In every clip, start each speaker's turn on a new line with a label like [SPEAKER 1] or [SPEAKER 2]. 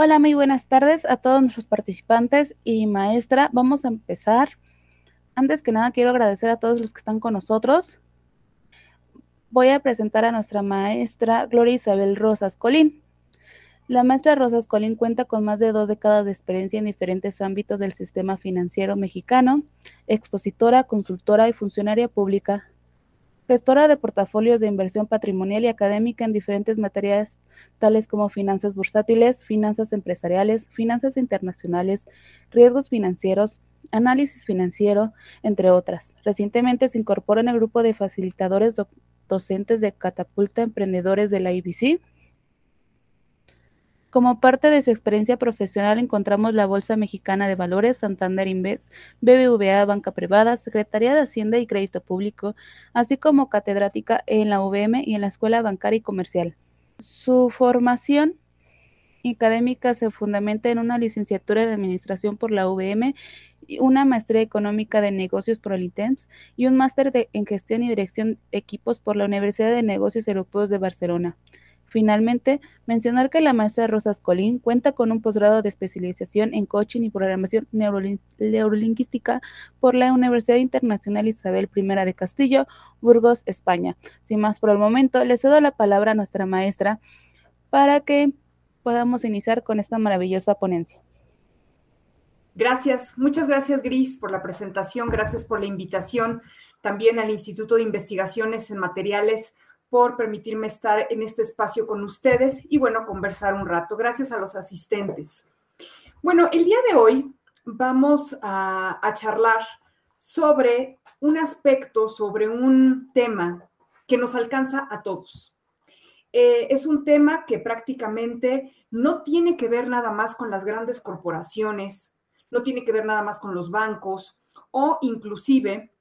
[SPEAKER 1] Hola, muy buenas tardes a todos nuestros participantes y maestra. Vamos a empezar. Antes que nada, quiero agradecer a todos los que están con nosotros. Voy a presentar a nuestra maestra Gloria Isabel Rosas Colín. La maestra Rosas Colín cuenta con más de dos décadas de experiencia en diferentes ámbitos del sistema financiero mexicano, expositora, consultora y funcionaria pública, gestora de portafolios de inversión patrimonial y académica en diferentes materias tales como finanzas bursátiles, finanzas empresariales, finanzas internacionales, riesgos financieros, análisis financiero, entre otras. Recientemente se incorpora en el grupo de facilitadores docentes de Catapulta Emprendedores de la IBC como parte de su experiencia profesional encontramos la Bolsa Mexicana de Valores, Santander Invest, BBVA Banca Privada, Secretaría de Hacienda y Crédito Público, así como catedrática en la UVM y en la Escuela Bancaria y Comercial. Su formación académica se fundamenta en una licenciatura de Administración por la UVM, una maestría económica de negocios por el ITENS y un máster en Gestión y Dirección de Equipos por la Universidad de Negocios Europeos de Barcelona. Finalmente, mencionar que la maestra Rosas Colín cuenta con un posgrado de especialización en coaching y programación neurolingüística por la Universidad Internacional Isabel I de Castillo, Burgos, España. Sin más por el momento, le cedo la palabra a nuestra maestra para que podamos iniciar con esta maravillosa ponencia.
[SPEAKER 2] Gracias, muchas gracias Gris por la presentación, gracias por la invitación también al Instituto de Investigaciones en Materiales por permitirme estar en este espacio con ustedes y bueno, conversar un rato. Gracias a los asistentes. Bueno, el día de hoy vamos a, charlar sobre un aspecto, sobre un tema que nos alcanza a todos. Eh, es un tema que prácticamente no tiene que ver nada más con las grandes corporaciones, no tiene que ver nada más con los bancos o inclusive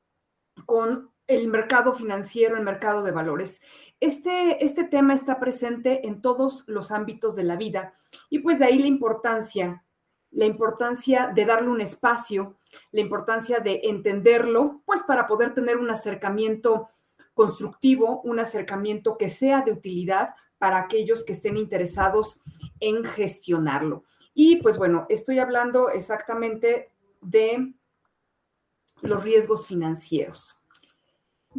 [SPEAKER 2] con el mercado financiero, el mercado de valores. Este, este tema está presente en todos los ámbitos de la vida y pues de ahí la importancia, la importancia de darle un espacio, la importancia de entenderlo, pues para poder tener un acercamiento constructivo, un acercamiento que sea de utilidad para aquellos que estén interesados en gestionarlo. Y pues bueno, estoy hablando exactamente de los riesgos financieros.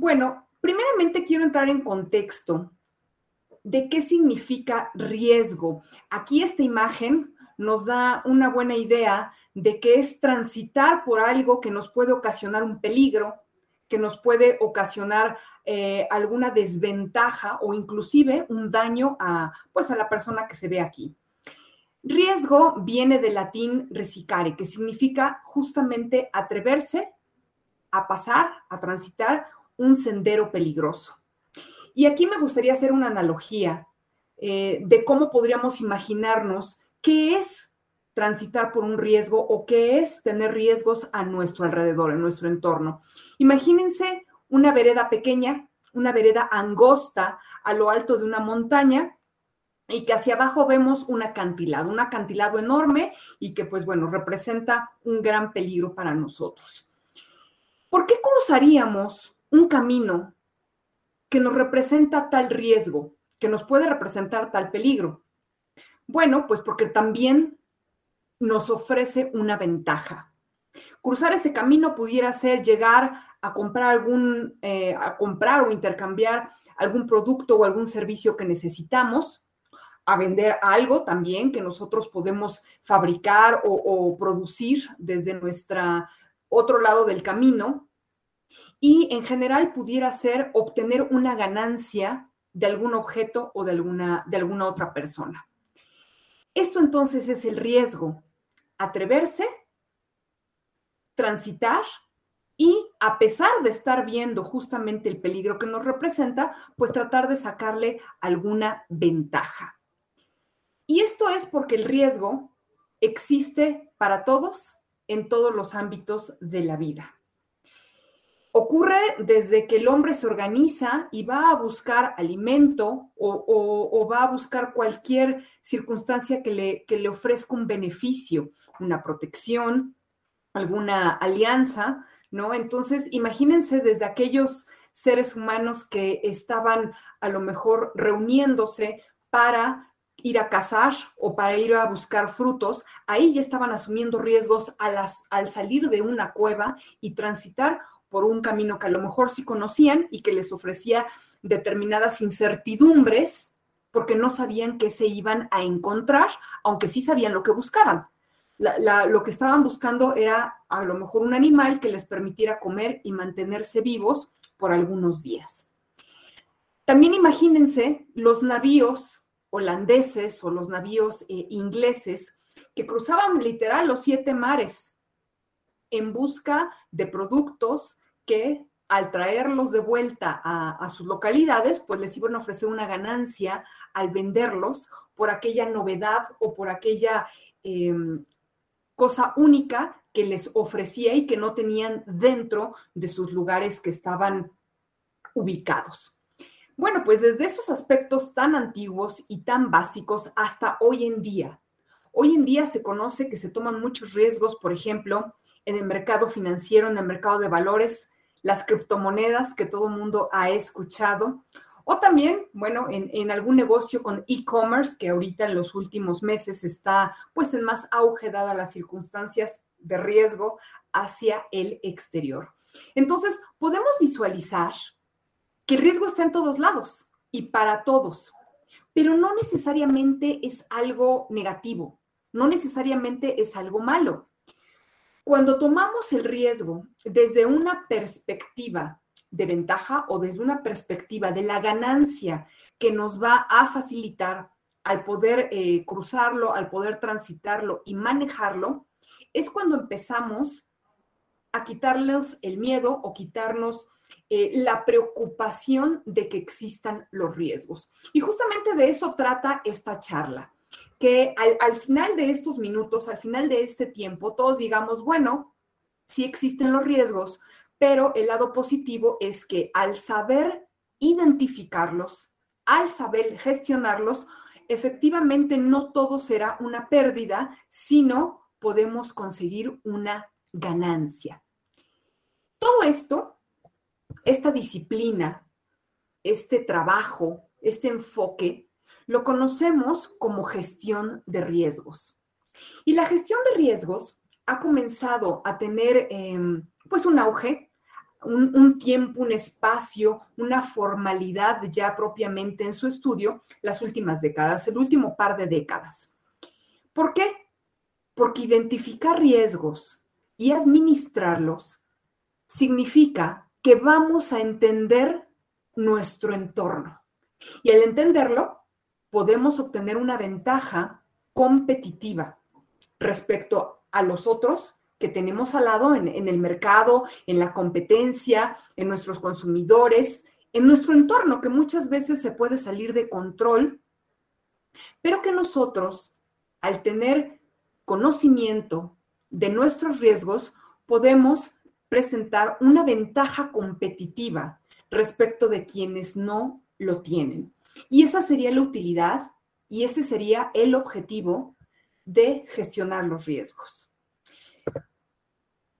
[SPEAKER 2] Bueno, primeramente quiero entrar en contexto de qué significa riesgo. Aquí esta imagen nos da una buena idea de qué es transitar por algo que nos puede ocasionar un peligro, que nos puede ocasionar eh, alguna desventaja o inclusive un daño a, pues, a la persona que se ve aquí. Riesgo viene del latín recicare, que significa justamente atreverse a pasar, a transitar un sendero peligroso. Y aquí me gustaría hacer una analogía eh, de cómo podríamos imaginarnos qué es transitar por un riesgo o qué es tener riesgos a nuestro alrededor, en nuestro entorno. Imagínense una vereda pequeña, una vereda angosta a lo alto de una montaña y que hacia abajo vemos un acantilado, un acantilado enorme y que pues bueno, representa un gran peligro para nosotros. ¿Por qué cruzaríamos un camino que nos representa tal riesgo, que nos puede representar tal peligro? Bueno, pues porque también nos ofrece una ventaja. Cruzar ese camino pudiera ser llegar a comprar algún, eh, a comprar o intercambiar algún producto o algún servicio que necesitamos, a vender algo también que nosotros podemos fabricar o, o producir desde nuestra otro lado del camino, y en general pudiera ser obtener una ganancia de algún objeto o de alguna, de alguna otra persona. Esto entonces es el riesgo, atreverse, transitar y a pesar de estar viendo justamente el peligro que nos representa, pues tratar de sacarle alguna ventaja. Y esto es porque el riesgo existe para todos en todos los ámbitos de la vida. Ocurre desde que el hombre se organiza y va a buscar alimento o, va a buscar cualquier circunstancia que le, que le ofrezca un beneficio, una protección, alguna alianza, ¿no? Entonces, imagínense desde aquellos seres humanos que estaban a lo mejor reuniéndose para ir a cazar o para ir a buscar frutos, ahí ya estaban asumiendo riesgos al salir de una cueva y transitar por un camino que a lo mejor sí conocían y que les ofrecía determinadas incertidumbres porque no sabían qué se iban a encontrar, aunque sí sabían lo que buscaban. lo que estaban buscando era a lo mejor un animal que les permitiera comer y mantenerse vivos por algunos días. También imagínense los navíos holandeses o los navíos eh, ingleses que cruzaban literal los siete mares en busca de productos que al traerlos de vuelta a, sus localidades, pues les iban a ofrecer una ganancia al venderlos por aquella novedad o por aquella em, cosa única que les ofrecía y que no tenían dentro de sus lugares que estaban ubicados. Bueno, pues desde esos aspectos tan antiguos y tan básicos hasta hoy en día. Hoy en día se conoce que se toman muchos riesgos, por ejemplo, en el mercado financiero, en el mercado de valores, las criptomonedas que todo mundo ha escuchado, o también, bueno, en, algún negocio con e-commerce que ahorita en los últimos meses está pues en más auge dadas las circunstancias de riesgo hacia el exterior. Entonces, podemos visualizar que el riesgo está en todos lados y para todos, pero no necesariamente es algo negativo, no necesariamente es algo malo. Cuando tomamos el riesgo desde una perspectiva de ventaja o desde una perspectiva de la ganancia que nos va a facilitar al poder eh, cruzarlo, al poder transitarlo y manejarlo, es cuando empezamos a quitarles el miedo o quitarnos eh, la preocupación de que existan los riesgos. Y justamente de eso trata esta charla que al, final de estos minutos, al final de este tiempo, todos digamos, bueno, sí existen los riesgos, pero el lado positivo es que al saber identificarlos, al saber gestionarlos, efectivamente no todo será una pérdida, sino podemos conseguir una ganancia. Todo esto, esta disciplina, este trabajo, este enfoque, lo conocemos como gestión de riesgos. Y la gestión de riesgos ha comenzado a tener em, pues un auge, un, un, tiempo, un espacio, una formalidad ya propiamente en su estudio las últimas décadas, el último par de décadas. ¿Por qué? Porque identificar riesgos y administrarlos significa que vamos a entender nuestro entorno. Y al entenderlo, podemos obtener una ventaja competitiva respecto a los otros que tenemos al lado en, el mercado, en la competencia, en nuestros consumidores, en nuestro entorno, que muchas veces se puede salir de control, pero que nosotros, al tener conocimiento de nuestros riesgos, podemos presentar una ventaja competitiva respecto de quienes no lo tienen. Y esa sería la utilidad y ese sería el objetivo de gestionar los riesgos.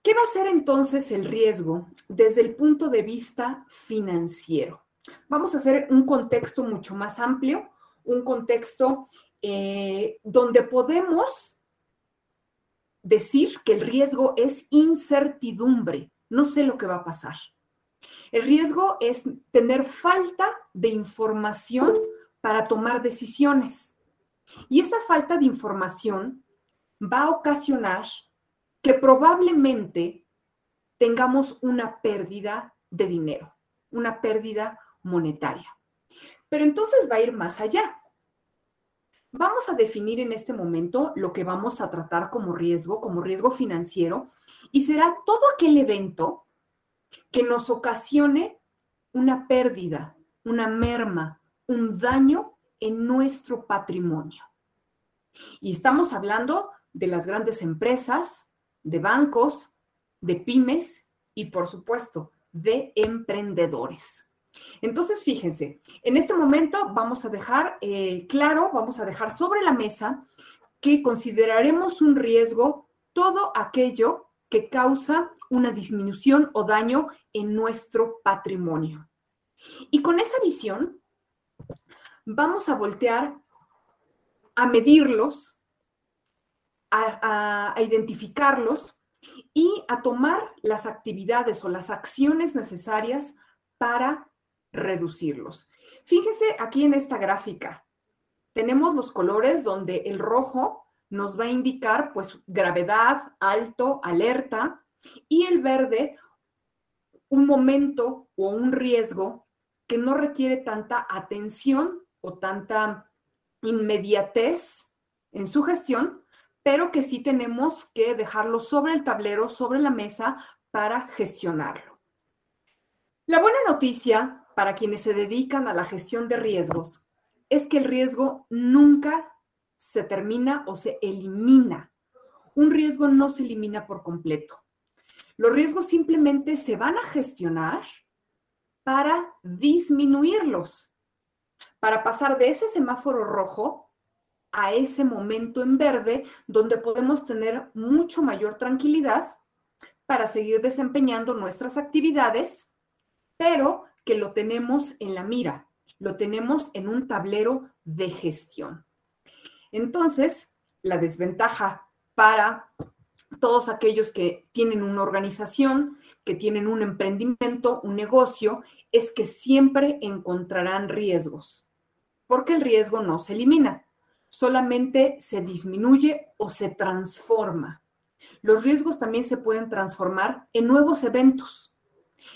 [SPEAKER 2] ¿Qué va a ser entonces el riesgo desde el punto de vista financiero? Vamos a hacer un contexto mucho más amplio, un contexto eh, donde podemos decir que el riesgo es incertidumbre. No sé lo que va a pasar. El riesgo es tener falta de información para tomar decisiones. Y esa falta de información va a ocasionar que probablemente tengamos una pérdida de dinero, una pérdida monetaria. Pero entonces va a ir más allá. Vamos a definir en este momento lo que vamos a tratar como riesgo, como riesgo financiero, y será todo aquel evento que nos ocasione una pérdida, una merma, un daño en nuestro patrimonio. Y estamos hablando de las grandes empresas, de bancos, de pymes y por supuesto de emprendedores. Entonces, fíjense, en este momento vamos a dejar eh, claro, vamos a dejar sobre la mesa que consideraremos un riesgo todo aquello que causa una disminución o daño en nuestro patrimonio. Y con esa visión, vamos a voltear a medirlos, a, identificarlos y a tomar las actividades o las acciones necesarias para reducirlos. Fíjese aquí en esta gráfica, tenemos los colores donde el rojo nos va a indicar pues gravedad, alto, alerta y el verde un momento o un riesgo que no requiere tanta atención o tanta inmediatez en su gestión, pero que sí tenemos que dejarlo sobre el tablero, sobre la mesa para gestionarlo. La buena noticia para quienes se dedican a la gestión de riesgos es que el riesgo nunca se termina o se elimina. Un riesgo no se elimina por completo. Los riesgos simplemente se van a gestionar para disminuirlos, para pasar de ese semáforo rojo a ese momento en verde donde podemos tener mucho mayor tranquilidad para seguir desempeñando nuestras actividades, pero que lo tenemos en la mira, lo tenemos en un tablero de gestión. Entonces, la desventaja para todos aquellos que tienen una organización, que tienen un emprendimiento, un negocio, es que siempre encontrarán riesgos, porque el riesgo no se elimina, solamente se disminuye o se transforma. Los riesgos también se pueden transformar en nuevos eventos,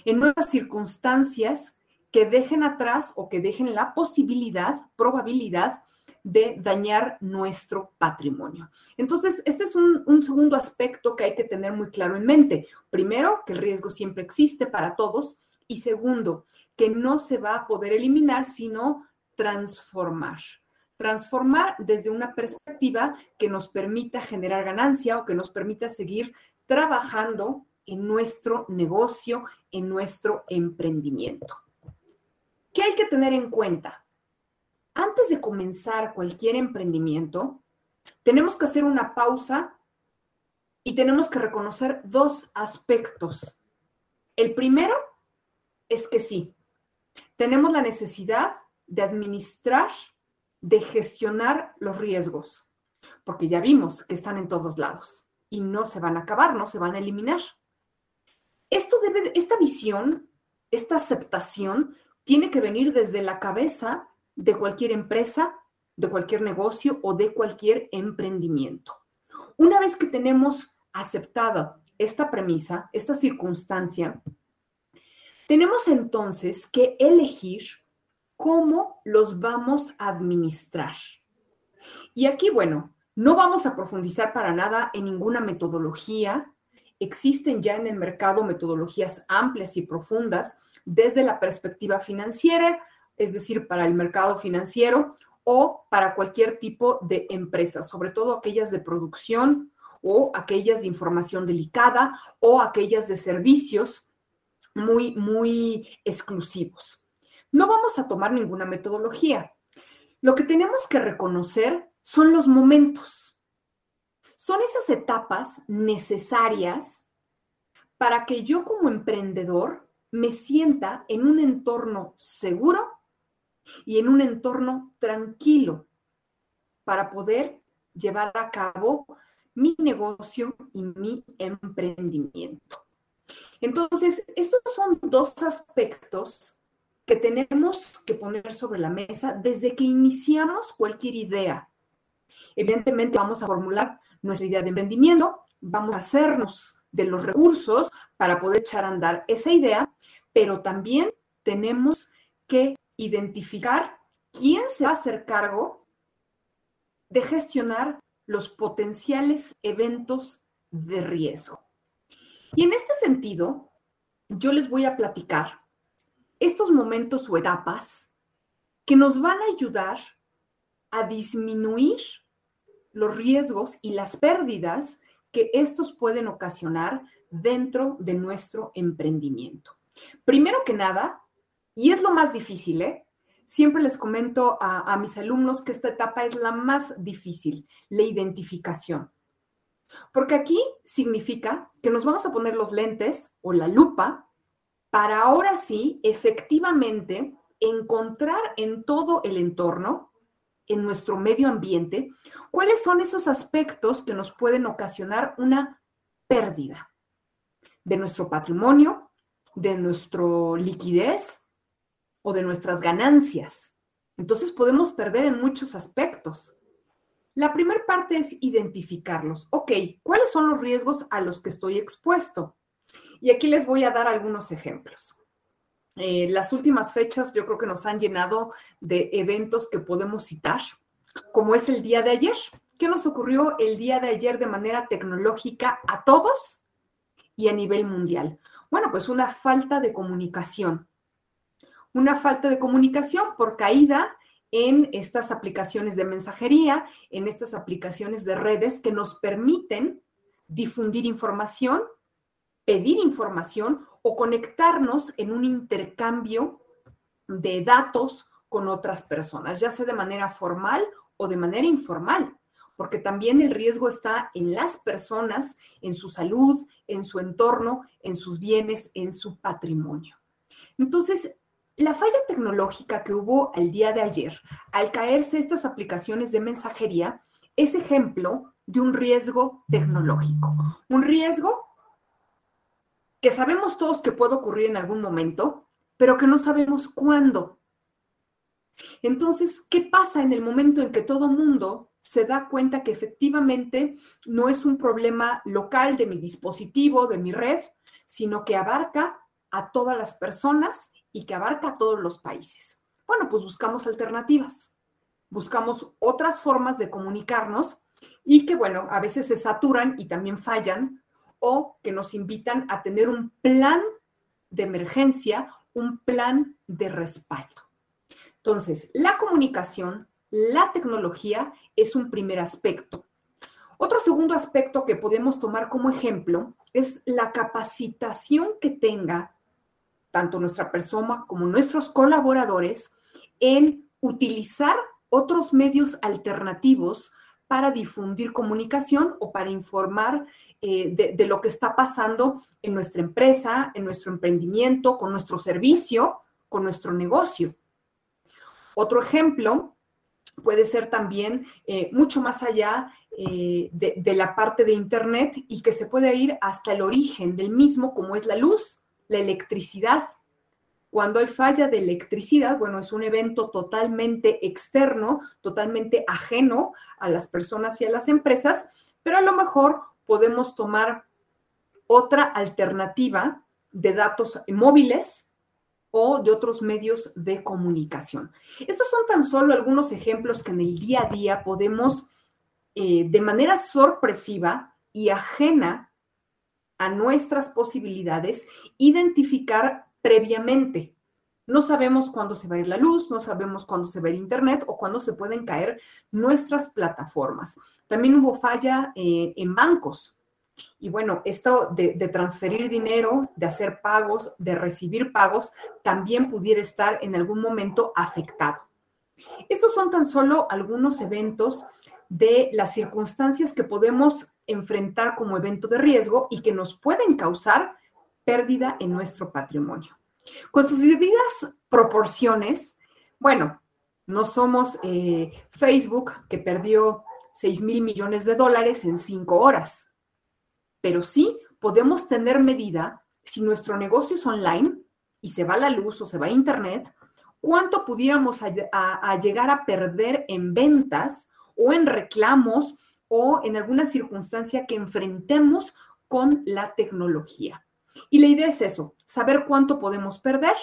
[SPEAKER 2] en nuevas circunstancias que dejen atrás o que dejen la posibilidad, probabilidad de dañar nuestro patrimonio. Entonces, este es un, segundo aspecto que hay que tener muy claro en mente. Primero, que el riesgo siempre existe para todos. Y segundo, que no se va a poder eliminar, sino transformar. Transformar desde una perspectiva que nos permita generar ganancia o que nos permita seguir trabajando en nuestro negocio, en nuestro emprendimiento. ¿Qué hay que tener en cuenta? Antes de comenzar cualquier emprendimiento, tenemos que hacer una pausa y tenemos que reconocer dos aspectos. El primero es que sí, tenemos la necesidad de administrar, de gestionar los riesgos, porque ya vimos que están en todos lados y no se van a acabar, no se van a eliminar. Esto debe, esta visión, esta aceptación tiene que venir desde la cabeza de cualquier empresa, de cualquier negocio o de cualquier emprendimiento. Una vez que tenemos aceptada esta premisa, esta circunstancia, tenemos entonces que elegir cómo los vamos a administrar. Y aquí, bueno, no vamos a profundizar para nada en ninguna metodología. Existen ya en el mercado metodologías amplias y profundas desde la perspectiva financiera, es decir, para el mercado financiero o para cualquier tipo de empresa, sobre todo aquellas de producción o aquellas de información delicada o aquellas de servicios muy, muy exclusivos. No vamos a tomar ninguna metodología. Lo que tenemos que reconocer son los momentos. Son esas etapas necesarias para que yo como emprendedor me sienta en un entorno seguro y en un entorno tranquilo para poder llevar a cabo mi negocio y mi emprendimiento. Entonces, estos son dos aspectos que tenemos que poner sobre la mesa desde que iniciamos cualquier idea. Evidentemente vamos a formular nuestra idea de emprendimiento, vamos a hacernos de los recursos para poder echar a andar esa idea, pero también tenemos que identificar quién se va a hacer cargo de gestionar los potenciales eventos de riesgo. Y en este sentido, yo les voy a platicar estos momentos o etapas que nos van a ayudar a disminuir los riesgos y las pérdidas que estos pueden ocasionar dentro de nuestro emprendimiento. Primero que nada, y es lo más difícil, ¿eh? Siempre les comento a, mis alumnos que esta etapa es la más difícil, la identificación. Porque aquí significa que nos vamos a poner los lentes o la lupa para ahora sí efectivamente encontrar en todo el entorno en nuestro medio ambiente, ¿cuáles son esos aspectos que nos pueden ocasionar una pérdida de nuestro patrimonio, de nuestra liquidez o de nuestras ganancias? Entonces podemos perder en muchos aspectos. La primera parte es identificarlos. Ok, ¿cuáles son los riesgos a los que estoy expuesto? Y aquí les voy a dar algunos ejemplos. Eh, las últimas fechas yo creo que nos han llenado de eventos que podemos citar, como es el día de ayer. ¿Qué nos ocurrió el día de ayer de manera tecnológica a todos y a nivel mundial? Bueno, pues una falta de comunicación. Una falta de comunicación por caída en estas aplicaciones de mensajería, en estas aplicaciones de redes que nos permiten difundir información, pedir información o conectarnos en un intercambio de datos con otras personas, ya sea de manera formal o de manera informal, porque también el riesgo está en las personas, en su salud, en su entorno, en sus bienes, en su patrimonio. Entonces, la falla tecnológica que hubo el día de ayer, al caerse estas aplicaciones de mensajería, es ejemplo de un riesgo tecnológico, un riesgo que sabemos todos que puede ocurrir en algún momento, pero que no sabemos cuándo. Entonces, ¿qué pasa en el momento en que todo mundo se da cuenta que efectivamente no es un problema local de mi dispositivo, de mi red, sino que abarca a todas las personas y que abarca todos los países? Bueno, pues buscamos alternativas, buscamos otras formas de comunicarnos y que, bueno, a veces se saturan y también fallan o que nos invitan a tener un plan de emergencia, un plan de respaldo. Entonces, la comunicación, la tecnología es un primer aspecto. Otro segundo aspecto que podemos tomar como ejemplo es la capacitación que tenga tanto nuestra persona como nuestros colaboradores en utilizar otros medios alternativos para difundir comunicación o para informar eh, de, lo que está pasando en nuestra empresa, en nuestro emprendimiento, con nuestro servicio, con nuestro negocio. Otro ejemplo puede ser también eh, mucho más allá eh, de, de, la parte de Internet y que se puede ir hasta el origen del mismo, como es la luz, la electricidad. Cuando hay falla de electricidad, bueno, es un evento totalmente externo, totalmente ajeno a las personas y a las empresas, pero a lo mejor podemos tomar otra alternativa de datos móviles o de otros medios de comunicación. Estos son tan solo algunos ejemplos que en el día a día podemos, eh, de manera sorpresiva y ajena nuestras posibilidades, identificar previamente. No sabemos cuándo se va a ir la luz, no sabemos cuándo se va a ir Internet o cuándo se pueden caer nuestras plataformas. También hubo falla eh, en bancos. Y bueno, esto de, de, transferir dinero, de hacer pagos, de recibir pagos, también pudiera estar en algún momento afectado. Estos son tan solo algunos eventos de las circunstancias que podemos enfrentar como evento de riesgo y que nos pueden causar pérdida en nuestro patrimonio. Con sus debidas proporciones, bueno, no somos eh, Facebook que perdió 6 mil millones de dólares en cinco horas, pero sí podemos tener medida si nuestro negocio es online y se va la luz o se va a Internet, cuánto pudiéramos llegar a perder en ventas o en reclamos o en alguna circunstancia que enfrentemos con la tecnología. Y la idea es eso, saber cuánto podemos perder.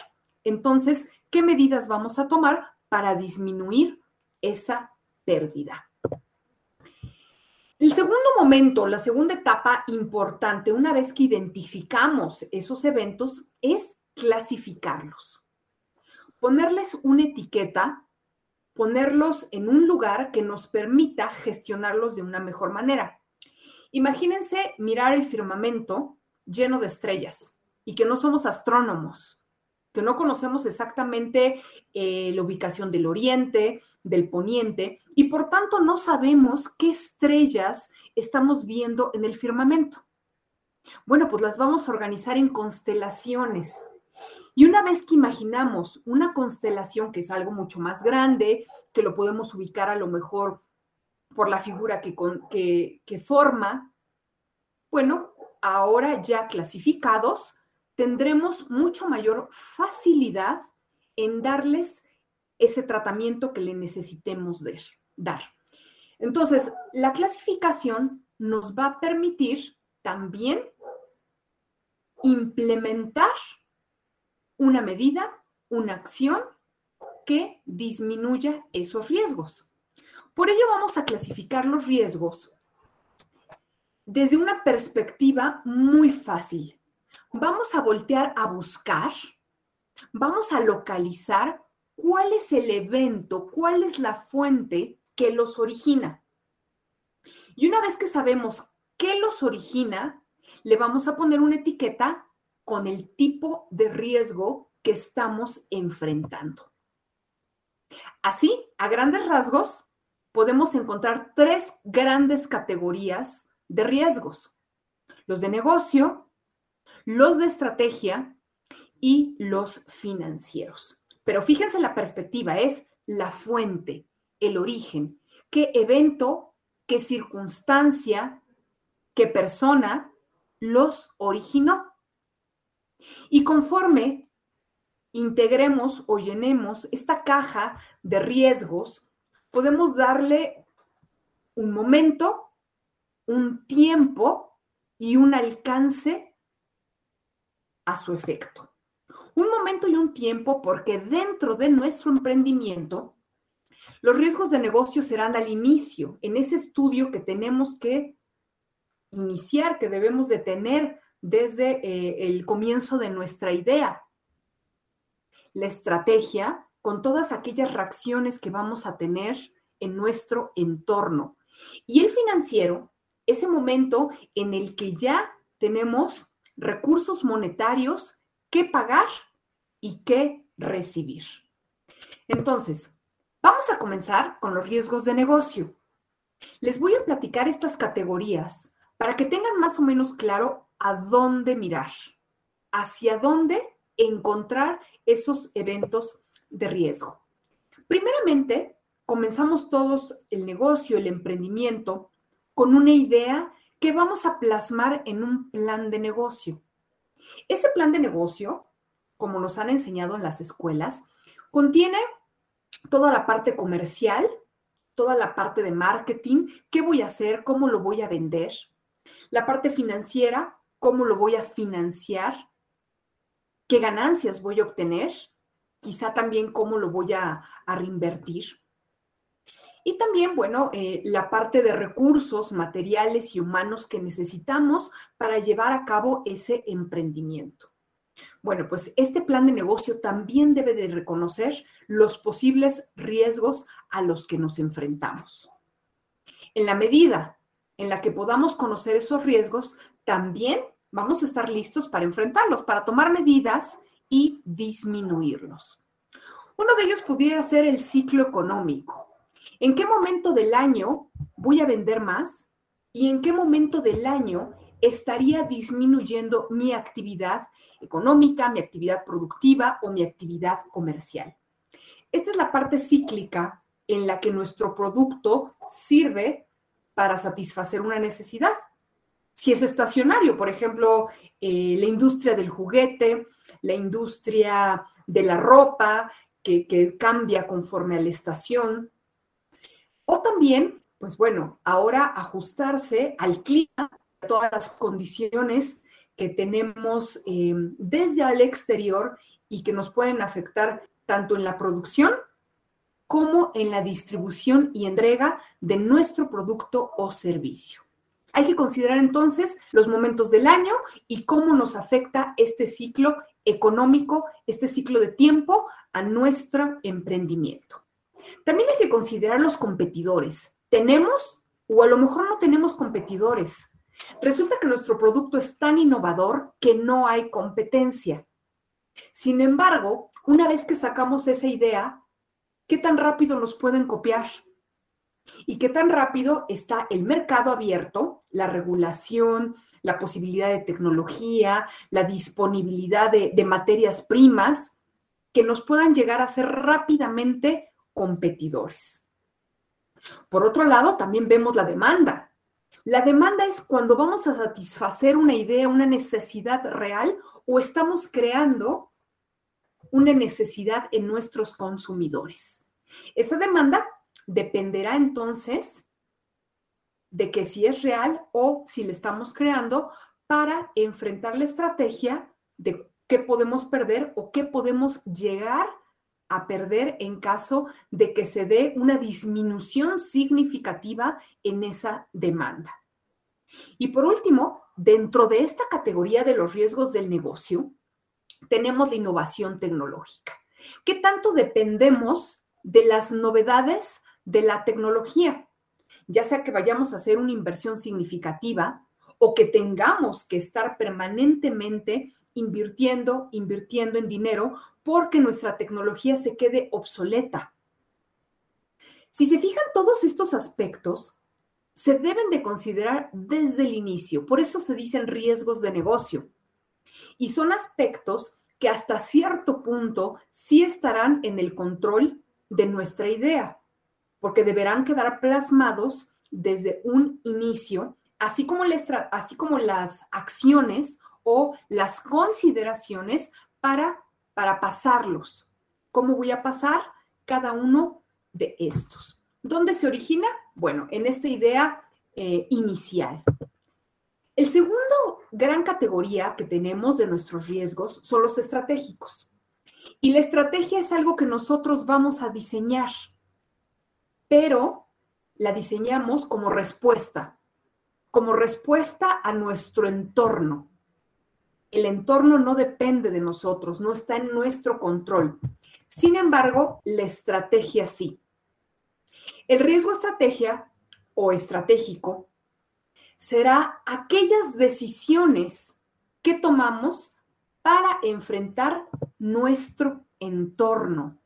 [SPEAKER 2] Entonces, ¿qué medidas vamos a tomar para disminuir esa pérdida? El segundo momento, la segunda etapa importante, una vez que identificamos esos eventos, es clasificarlos. Ponerles una etiqueta, ponerlos en un lugar que nos permita gestionarlos de una mejor manera. Imagínense mirar el firmamento lleno de estrellas y que no somos astrónomos, que no conocemos exactamente eh, la ubicación del oriente, del poniente, y por tanto no sabemos qué estrellas estamos viendo en el firmamento. Bueno, pues las vamos a organizar en constelaciones. Y una vez que imaginamos una constelación que es algo mucho más grande, que lo podemos ubicar a lo mejor por la figura que, que, que forma, bueno, ahora ya clasificados, tendremos mucho mayor facilidad en darles ese tratamiento que le necesitemos dar. Entonces, la clasificación nos va a permitir también implementar una medida, una acción que disminuya esos riesgos. Por ello vamos a clasificar los riesgos desde una perspectiva muy fácil. Vamos a voltear a buscar, vamos a localizar cuál es el evento, cuál es la fuente que los origina. Y una vez que sabemos qué los origina, le vamos a poner una etiqueta con el tipo de riesgo que estamos enfrentando. Así, a grandes rasgos, podemos encontrar tres grandes categorías de riesgos. Los de negocio, los de estrategia y los financieros. Pero fíjense la perspectiva, es la fuente, el origen, qué evento, qué circunstancia, qué persona los originó. Y conforme integremos o llenemos esta caja de riesgos, podemos darle un momento, un tiempo y un alcance a su efecto. Un momento y un tiempo porque dentro de nuestro emprendimiento, los riesgos de negocio serán al inicio, en ese estudio que tenemos que iniciar, que debemos de tener desde eh, el comienzo de nuestra idea. La estrategia con todas aquellas reacciones que vamos a tener en nuestro entorno. Y el financiero, ese momento en el que ya tenemos recursos monetarios que pagar y que recibir. Entonces, vamos a comenzar con los riesgos de negocio. Les voy a platicar estas categorías para que tengan más o menos claro a dónde mirar, hacia dónde encontrar esos eventos de riesgo. Primeramente, comenzamos todos el negocio, el emprendimiento, con una idea que vamos a plasmar en un plan de negocio. Ese plan de negocio, como nos han enseñado en las escuelas, contiene toda la parte comercial, toda la parte de marketing, qué voy a hacer, cómo lo voy a vender, la parte financiera, cómo lo voy a financiar, qué ganancias voy a obtener, quizá también cómo lo voy a, reinvertir. Y también, bueno, eh, la parte de recursos materiales y humanos que necesitamos para llevar a cabo ese emprendimiento. Bueno, pues este plan de negocio también debe de reconocer los posibles riesgos a los que nos enfrentamos. En la medida en la que podamos conocer esos riesgos, también vamos a estar listos para enfrentarlos, para tomar medidas y disminuirlos. Uno de ellos pudiera ser el ciclo económico. ¿En qué momento del año voy a vender más? ¿Y en qué momento del año estaría disminuyendo mi actividad económica, mi actividad productiva o mi actividad comercial? Esta es la parte cíclica en la que nuestro producto sirve para satisfacer una necesidad. Si es estacionario, por ejemplo, eh, la industria del juguete, la industria de la ropa, que, cambia conforme a la estación. O también, pues bueno, ahora ajustarse al clima, a todas las condiciones que tenemos eh, desde el exterior y que nos pueden afectar tanto en la producción como en la distribución y entrega de nuestro producto o servicio. Hay que considerar entonces los momentos del año y cómo nos afecta este ciclo económico, este ciclo de tiempo a nuestro emprendimiento. También hay que considerar los competidores. ¿Tenemos o a lo mejor no tenemos competidores? Resulta que nuestro producto es tan innovador que no hay competencia. Sin embargo, una vez que sacamos esa idea, ¿qué tan rápido nos pueden copiar? Y qué tan rápido está el mercado abierto, la regulación, la posibilidad de tecnología, la disponibilidad de, de materias primas que nos puedan llegar a ser rápidamente competidores. Por otro lado, también vemos la demanda. La demanda es cuando vamos a satisfacer una idea, una necesidad real o estamos creando una necesidad en nuestros consumidores. Esa demanda dependerá entonces de que si es real o si le estamos creando para enfrentar la estrategia de qué podemos perder o qué podemos llegar a perder en caso de que se dé una disminución significativa en esa demanda. Y por último, dentro de esta categoría de los riesgos del negocio, tenemos la innovación tecnológica. ¿Qué tanto dependemos de las novedades de la tecnología? Ya sea que vayamos a hacer una inversión significativa o que tengamos que estar permanentemente invirtiendo, invirtiendo en dinero porque nuestra tecnología se quede obsoleta. Si se fijan todos estos aspectos, se deben de considerar desde el inicio. Por eso se dicen riesgos de negocio. Y son aspectos que hasta cierto punto sí estarán en el control de nuestra idea, porque deberán quedar plasmados desde un inicio, así como, las acciones o las consideraciones para, para pasarlos. ¿Cómo voy a pasar cada uno de estos? ¿Dónde se origina? Bueno, en esta idea eh, inicial. El segundo gran categoría que tenemos de nuestros riesgos son los estratégicos. Y la estrategia es algo que nosotros vamos a diseñar, pero la diseñamos como respuesta, como respuesta a nuestro entorno el entorno no depende de nosotros, no está en nuestro control. Sin embargo, la estrategia sí. El riesgo estrategia o estratégico será aquellas decisiones que tomamos para enfrentar nuestro entorno.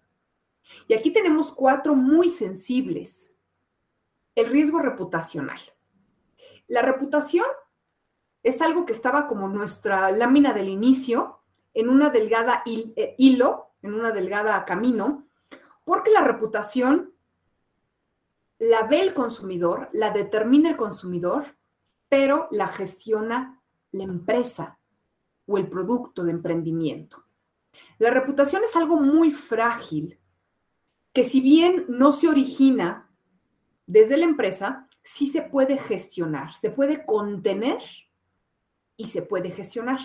[SPEAKER 2] Y aquí tenemos cuatro muy sensibles. El riesgo reputacional. La reputación es algo que estaba como nuestra lámina del inicio, en una delgada eh, hilo, en una delgada camino, porque la reputación la ve el consumidor, la determina el consumidor, pero la gestiona la empresa o el producto de emprendimiento. La reputación es algo muy frágil, que si bien no se origina desde la empresa, sí se puede gestionar, se puede contener y se puede gestionar.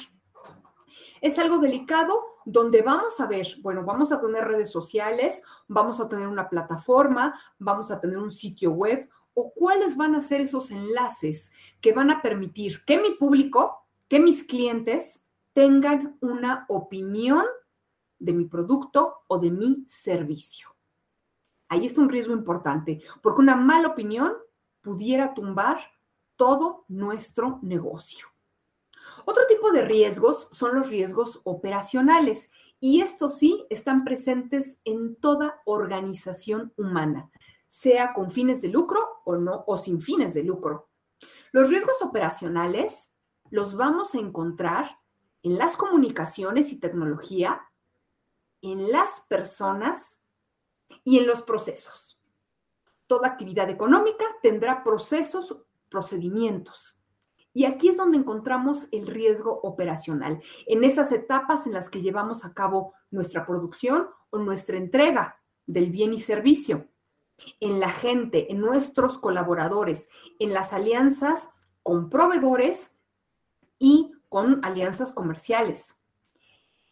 [SPEAKER 2] Es algo delicado donde vamos a ver, bueno, vamos a tener redes sociales, vamos a tener una plataforma, vamos a tener un sitio web o cuáles van a ser esos enlaces que van a permitir que mi público, que mis clientes tengan una opinión de mi producto o de mi servicio. Ahí está un riesgo importante, porque una mala opinión pudiera tumbar todo nuestro negocio. Otro tipo de riesgos son los riesgos operacionales y estos sí están presentes en toda organización humana, sea con fines de lucro o no o sin fines de lucro. Los riesgos operacionales los vamos a encontrar en las comunicaciones y tecnología, en las personas y en los procesos. Toda actividad económica tendrá procesos, procedimientos. Y aquí es donde encontramos el riesgo operacional, en esas etapas en las que llevamos a cabo nuestra producción o nuestra entrega del bien y servicio, en la gente, en nuestros colaboradores, en las alianzas con proveedores y con alianzas comerciales.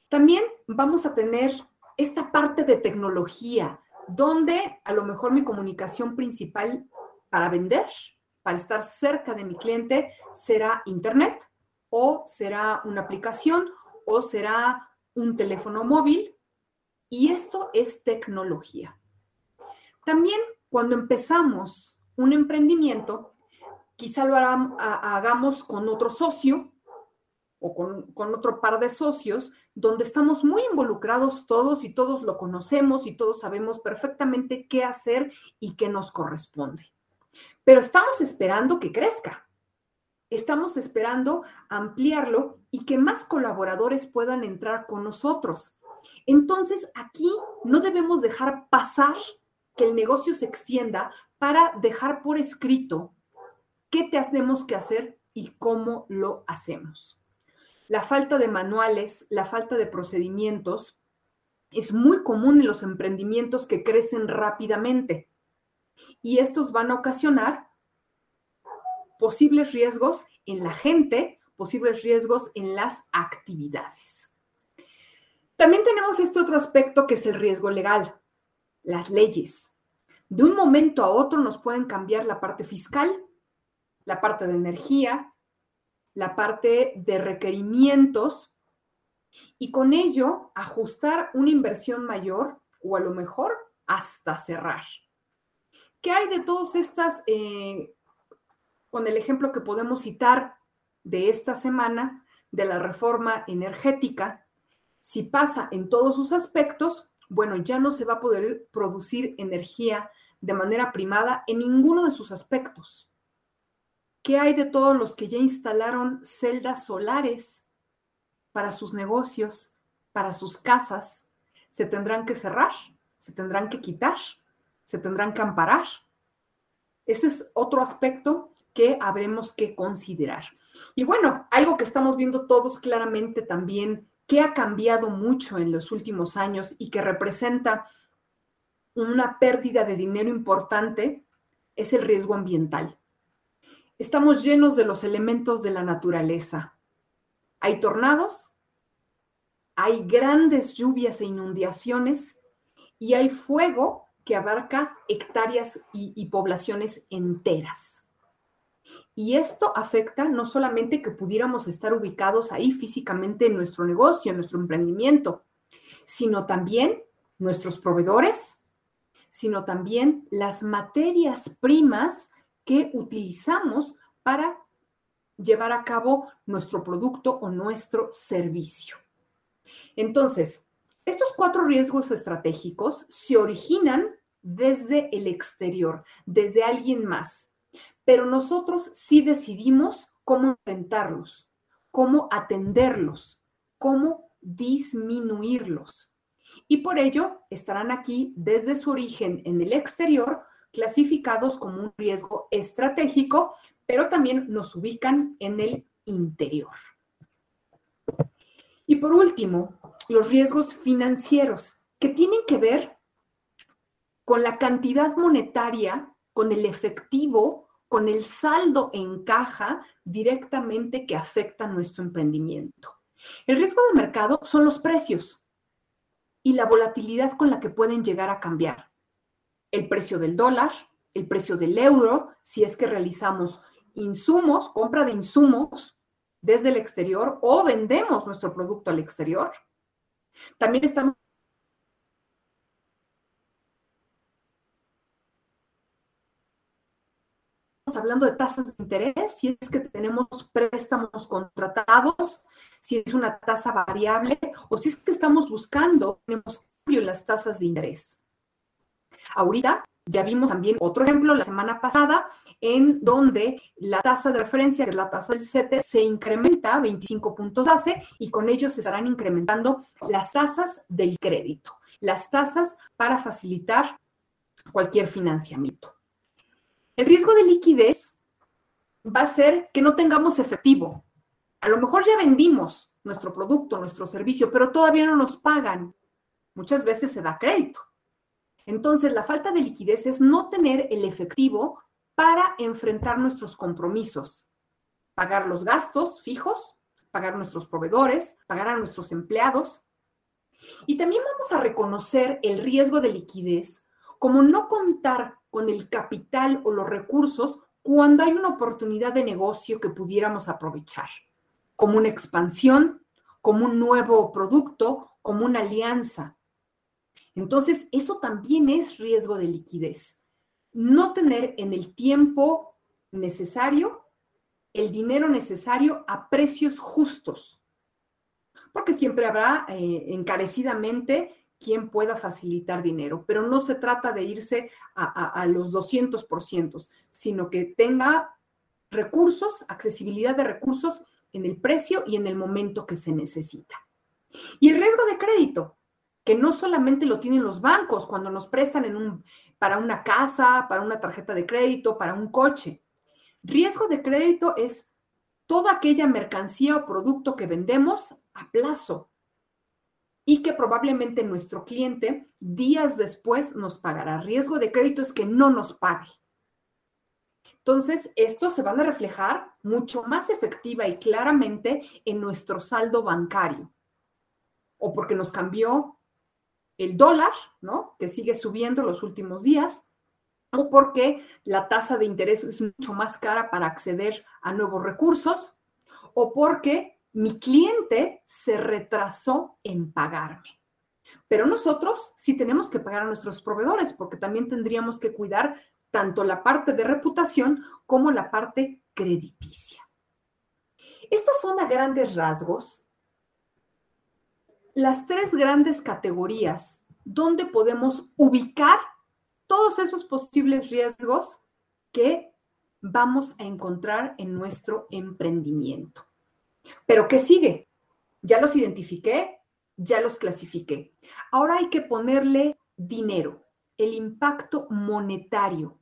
[SPEAKER 2] También vamos a tener esta parte de tecnología, donde a lo mejor mi comunicación principal para vender para estar cerca de mi cliente será Internet o será una aplicación o será un teléfono móvil. Y esto es tecnología. También cuando empezamos un emprendimiento, quizá lo hagamos con otro socio o con, con, otro par de socios, donde estamos muy involucrados todos y todos lo conocemos y todos sabemos perfectamente qué hacer y qué nos corresponde. pero estamos esperando que crezca. Estamos esperando ampliarlo y que más colaboradores puedan entrar con nosotros. Entonces, aquí no debemos dejar pasar que el negocio se extienda para dejar por escrito qué tenemos que hacer y cómo lo hacemos. La falta de manuales, la falta de procedimientos es muy común en los emprendimientos que crecen rápidamente y estos van a ocasionar posibles riesgos en la gente, posibles riesgos en las actividades. También tenemos este otro aspecto que es el riesgo legal, las leyes. De un momento a otro nos pueden cambiar la parte fiscal, la parte de energía, la parte de requerimientos y con ello ajustar una inversión mayor o a lo mejor hasta cerrar. ¿Qué hay de todas estas, eh, con el ejemplo que podemos citar de esta semana de la reforma energética? Si pasa en todos sus aspectos, bueno, ya no se va a poder producir energía de manera primada en ninguno de sus aspectos. ¿Qué hay de todos los que ya instalaron celdas solares para sus negocios, para sus casas? ¿Se tendrán que cerrar? ¿Se tendrán que quitar? ¿Se tendrán que amparar? Ese es otro aspecto que habremos que considerar. Y bueno, algo que estamos viendo todos claramente también que ha cambiado mucho en los últimos años y que representa una pérdida de dinero importante es el riesgo ambiental. Estamos llenos de los elementos de la naturaleza. Hay tornados, hay grandes lluvias e inundaciones y hay fuego que abarca hectáreas y, poblaciones enteras. Y esto afecta no solamente que pudiéramos estar ubicados ahí físicamente en nuestro negocio, en nuestro emprendimiento, sino también nuestros proveedores, sino también las materias primas que utilizamos para llevar a cabo nuestro producto o nuestro servicio. Entonces, estos cuatro riesgos estratégicos se originan desde el exterior, desde alguien más pero nosotros sí decidimos cómo enfrentarlos, cómo atenderlos, cómo disminuirlos. Y por ello estarán aquí desde su origen en el exterior, clasificados como un riesgo estratégico, pero también nos ubican en el interior. Y por último, los riesgos financieros, que tienen que ver con la cantidad monetaria, con el efectivo con el saldo en caja directamente que afecta nuestro emprendimiento. El riesgo de mercado son los precios y la volatilidad con la que pueden llegar a cambiar. El precio del dólar, el precio del euro, si es que realizamos insumos, compra de insumos desde el exterior o vendemos nuestro producto al exterior. También estamos hablando de tasas de interés, si es que tenemos préstamos contratados, si es una tasa variable o si es que estamos buscando, tenemos cambio en las tasas de interés. Ahorita ya vimos también otro ejemplo la semana pasada en donde la tasa de referencia, que es la tasa del CETE, se incrementa 25 puntos base y con ello se estarán incrementando las tasas del crédito, las tasas para facilitar cualquier financiamiento. El riesgo de liquidez va a ser que no tengamos efectivo. A lo mejor ya vendimos nuestro producto, nuestro servicio, pero todavía no nos pagan. Muchas veces se da crédito. Entonces, la falta de liquidez es no tener el efectivo para enfrentar nuestros compromisos, pagar los gastos fijos, pagar nuestros proveedores, pagar a nuestros empleados. Y también vamos a reconocer el riesgo de liquidez como no contar con el capital o los recursos cuando hay una oportunidad de negocio que pudiéramos aprovechar, como una expansión, como un nuevo producto, como una alianza. Entonces, eso también es riesgo de liquidez. No tener en el tiempo necesario el dinero necesario a precios justos, porque siempre habrá eh, encarecidamente quien pueda facilitar dinero, pero no se trata de irse a, a los 200%, sino que tenga recursos, accesibilidad de recursos en el precio y en el momento que se necesita. Y el riesgo de crédito, que no solamente lo tienen los bancos cuando nos prestan para una casa, para una tarjeta de crédito, para un coche. Riesgo de crédito es toda aquella mercancía o producto que vendemos a plazo y que probablemente nuestro cliente días después nos pagará. Riesgo de crédito es que no nos pague. Entonces, estos se van a reflejar mucho más efectiva y claramente en nuestro saldo bancario. O porque nos cambió el dólar, ¿no? Que sigue subiendo los últimos días, o porque la tasa de interés es mucho más cara para acceder a nuevos recursos, o porque mi cliente se retrasó en pagarme. Pero nosotros sí tenemos que pagar a nuestros proveedores porque también tendríamos que cuidar tanto la parte de reputación como la parte crediticia. Estos son a grandes rasgos las tres grandes categorías donde podemos ubicar todos esos posibles riesgos que vamos a encontrar en nuestro emprendimiento. Pero ¿qué sigue? Ya los identifiqué, ya los clasifiqué. Ahora hay que ponerle dinero, el impacto monetario.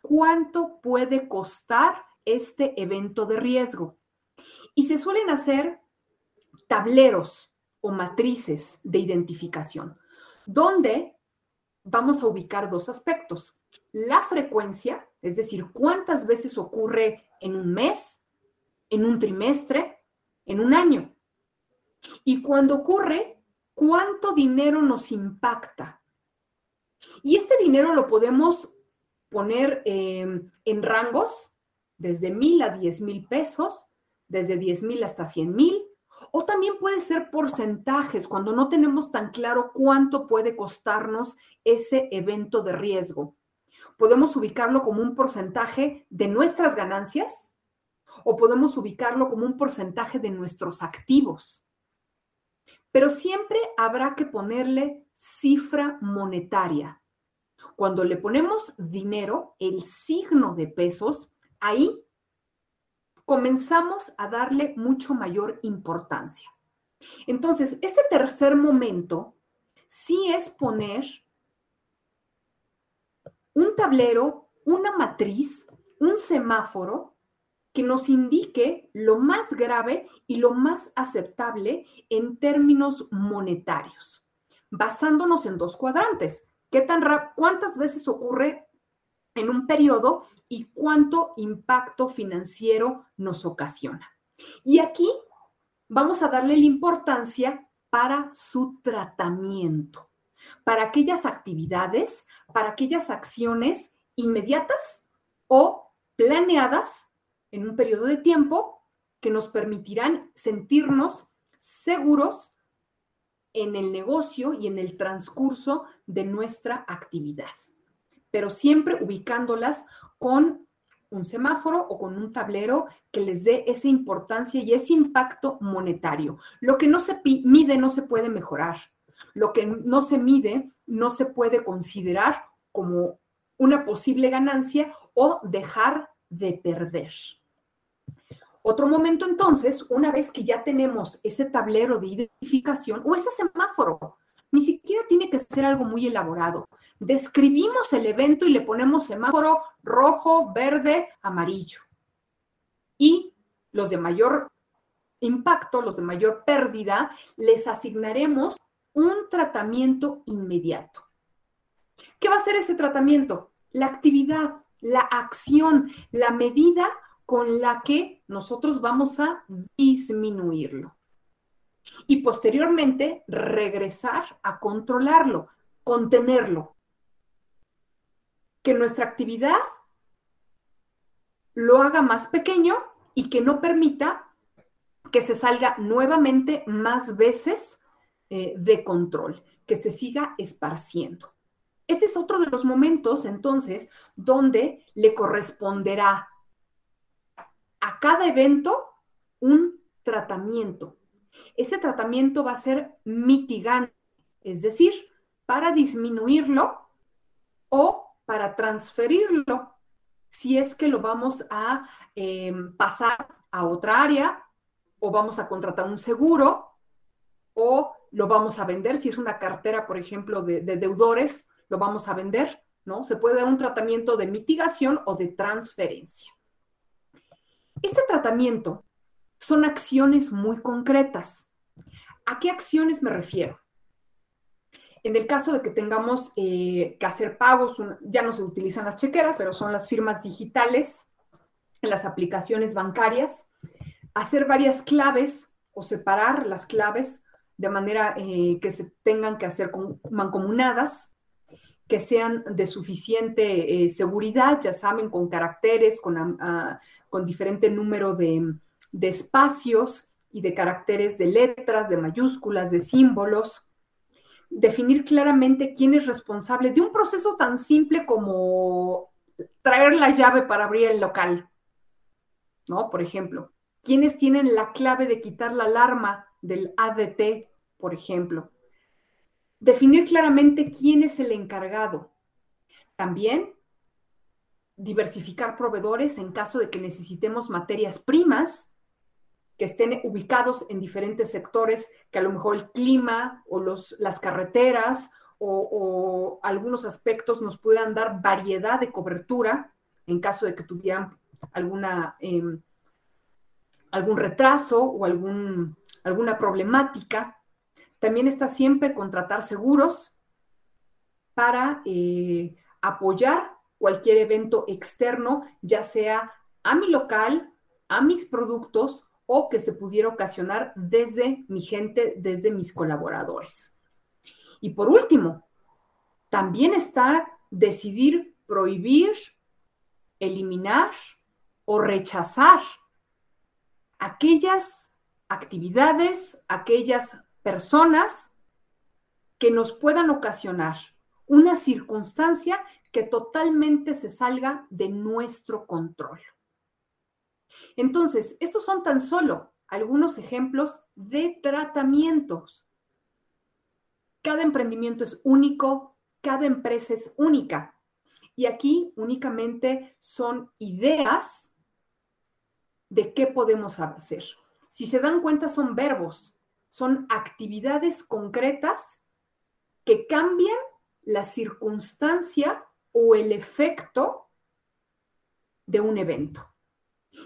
[SPEAKER 2] ¿Cuánto puede costar este evento de riesgo? Y se suelen hacer tableros o matrices de identificación, donde vamos a ubicar dos aspectos. La frecuencia, es decir, cuántas veces ocurre en un mes, en un trimestre, en un año. Y cuando ocurre, cuánto dinero nos impacta. Y este dinero lo podemos poner em, en rangos desde mil a diez mil pesos, desde diez mil hasta cien mil, o también puede ser porcentajes cuando no tenemos tan claro cuánto puede costarnos ese evento de riesgo. Podemos ubicarlo como un porcentaje de nuestras ganancias o podemos ubicarlo como un porcentaje de nuestros activos. Pero siempre habrá que ponerle cifra monetaria. Cuando le ponemos dinero, el signo de pesos, ahí comenzamos a darle mucho mayor importancia. Entonces, este tercer momento sí es poner un tablero, una matriz, un semáforo que nos indique lo más grave y lo más aceptable en términos monetarios, basándonos en dos cuadrantes. ¿Qué tan ¿Cuántas veces ocurre en un periodo y cuánto impacto financiero nos ocasiona. Y aquí vamos a darle la importancia para su tratamiento, para aquellas actividades, para aquellas acciones inmediatas o planeadas en un periodo de tiempo que nos permitirán sentirnos seguros en el negocio y en el transcurso de nuestra actividad pero siempre ubicándolas con un semáforo o con un tablero que les dé esa importancia y ese impacto monetario. Lo que no se mide no se puede mejorar. Lo que no se mide no se puede considerar como una posible ganancia o dejar de perder. Otro momento entonces, una vez que ya tenemos ese tablero de identificación o ese semáforo, ni siquiera tiene que ser algo muy elaborado. Describimos el evento y le ponemos semáforo rojo, verde, amarillo. Y los de mayor impacto, los de mayor pérdida, les asignaremos un tratamiento inmediato. ¿Qué va a ser ese tratamiento? La actividad, la acción, la medida con la que nosotros vamos a disminuirlo y posteriormente regresar a controlarlo, contenerlo. Que nuestra actividad lo haga más pequeño y que no permita que se salga nuevamente más veces eh, de control, que se siga esparciendo. Este es otro de los momentos entonces donde le corresponderá a cada evento un tratamiento, ese tratamiento va a ser mitigante, es decir, para disminuirlo o para transferirlo, si es que lo vamos a eh, pasar a otra área o vamos a contratar un seguro o lo vamos a vender, si es una cartera, por ejemplo, de, de deudores, lo vamos a vender, ¿no? Se puede dar un tratamiento de mitigación o de transferencia. Este tratamiento son acciones muy concretas. ¿A qué acciones me refiero? En el caso de que tengamos eh, que hacer pagos, ya no se utilizan las chequeras, pero son las firmas digitales, las aplicaciones bancarias, hacer varias claves o separar las claves de manera eh, que se tengan que hacer mancomunadas, que sean de suficiente eh, seguridad, ya saben, con caracteres, con, ah, con diferente número de, de espacios y de caracteres de letras, de mayúsculas, de símbolos. Definir claramente quién es responsable de un proceso tan simple como traer la llave para abrir el local. ¿No? Por ejemplo, quiénes tienen la clave de quitar la alarma del ADT, por ejemplo. Definir claramente quién es el encargado. También diversificar proveedores en caso de que necesitemos materias primas que estén ubicados en diferentes sectores, que a lo mejor el clima o los, las carreteras o, algunos aspectos nos puedan dar variedad de cobertura en caso de que tuvieran alguna, em, algún retraso o algún, alguna problemática. También está siempre contratar seguros para eh, apoyar cualquier evento externo, ya sea a mi local, a mis productos o que se pudiera ocasionar desde mi gente, desde mis colaboradores. Y por último, también está decidir prohibir, eliminar o rechazar aquellas actividades, aquellas personas que nos puedan ocasionar una circunstancia que totalmente se salga de nuestro control. Entonces, estos son tan solo algunos ejemplos de tratamientos. Cada emprendimiento es único, cada empresa es única. Y aquí únicamente son ideas de qué podemos hacer. Si se dan cuenta, son verbos, son actividades concretas que cambian la circunstancia o el efecto de un evento.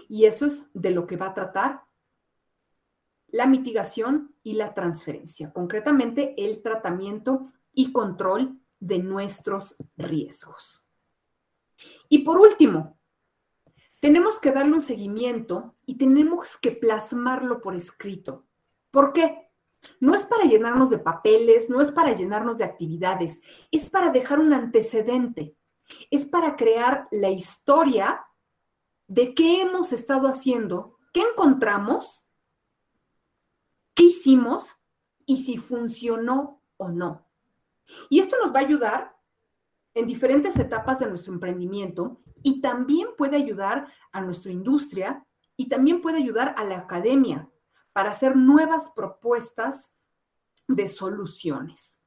[SPEAKER 2] Y eso es de lo que va a tratar la mitigación y la transferencia, concretamente el tratamiento y control de nuestros riesgos. Y por último, tenemos que darle un seguimiento y tenemos que plasmarlo por escrito. ¿Por qué? No es para llenarnos de papeles, no es para llenarnos de actividades, es para dejar un antecedente, es para crear la historia de qué hemos estado haciendo, qué encontramos, qué hicimos y si funcionó o no. Y esto nos va a ayudar en diferentes etapas de nuestro emprendimiento y también puede ayudar a nuestra industria y también puede ayudar a la academia para hacer nuevas propuestas de soluciones.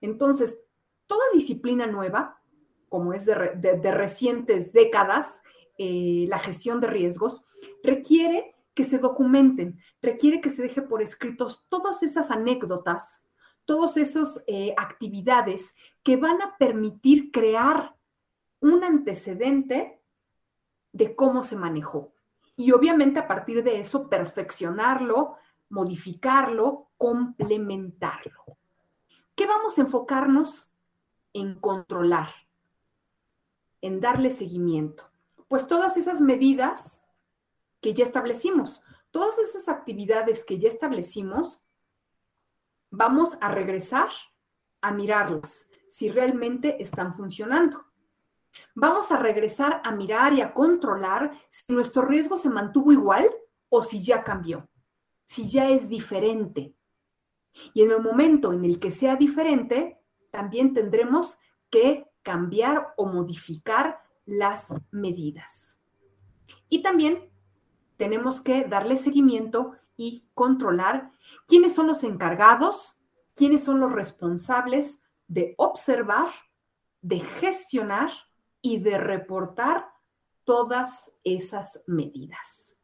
[SPEAKER 2] Entonces, toda disciplina nueva, como es de, recientes décadas, eh, la gestión de riesgos, requiere que se documenten, requiere que se deje por escritos todas esas anécdotas, todas esas eh, actividades que van a permitir crear un antecedente de cómo se manejó. Y obviamente a partir de eso perfeccionarlo, modificarlo, complementarlo. ¿Qué vamos a enfocarnos? En controlar, en darle seguimiento. Pues todas esas medidas que ya establecimos, todas esas actividades que ya establecimos, vamos a regresar a mirarlas, si realmente están funcionando. Vamos a regresar a mirar y a controlar si nuestro riesgo se mantuvo igual o si ya cambió, si ya es diferente. Y en el momento en el que sea diferente, también tendremos que cambiar o modificar las medidas. Y también tenemos que darle seguimiento y controlar quiénes son los encargados quiénes son los responsables de observar, de gestionar y de reportar todas esas medidas.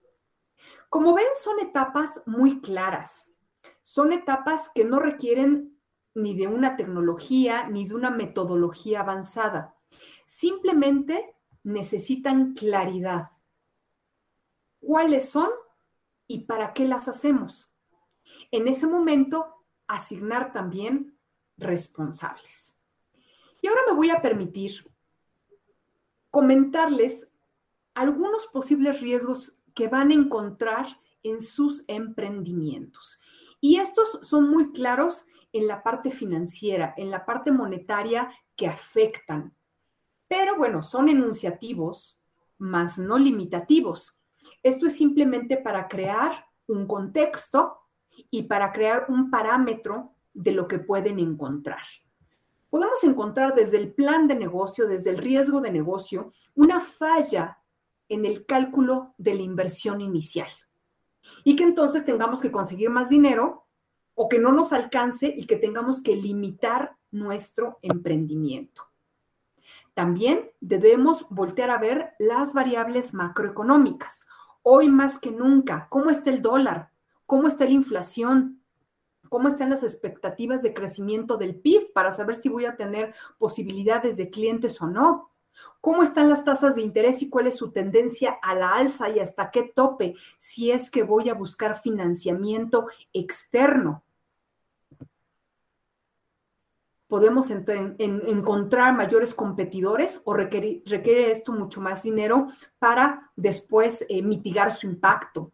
[SPEAKER 2] Como ven, son etapas muy claras. Son etapas que no requieren ni de una tecnología ni de una metodología avanzada. Simplemente necesitan claridad. ¿Cuáles son y para qué las hacemos? En ese momento, asignar también responsables. Y ahora me voy a permitir comentarles algunos posibles riesgos que van a encontrar en sus emprendimientos. Y estos son muy claros en la parte financiera, en la parte monetaria que afectan. Pero bueno, son enunciativos, más no limitativos. Esto es simplemente para crear un contexto y para crear un parámetro de lo que pueden encontrar. Podemos encontrar desde el plan de negocio, desde el riesgo de negocio, una falla en el cálculo de la inversión inicial. Y que entonces tengamos que conseguir más dinero o que no nos alcance y que tengamos que limitar nuestro emprendimiento. También debemos voltear a ver las variables macroeconómicas. Hoy más que nunca, ¿cómo está el dólar? ¿Cómo está la inflación? ¿Cómo están las expectativas de crecimiento del PIB para saber si voy a tener posibilidades de clientes o no? ¿Cómo están las tasas de interés y cuál es su tendencia a la alza y hasta qué tope si es que voy a buscar financiamiento externo? Podemos encontrar mayores competidores o requiere, esto mucho más dinero para después eh, mitigar su impacto.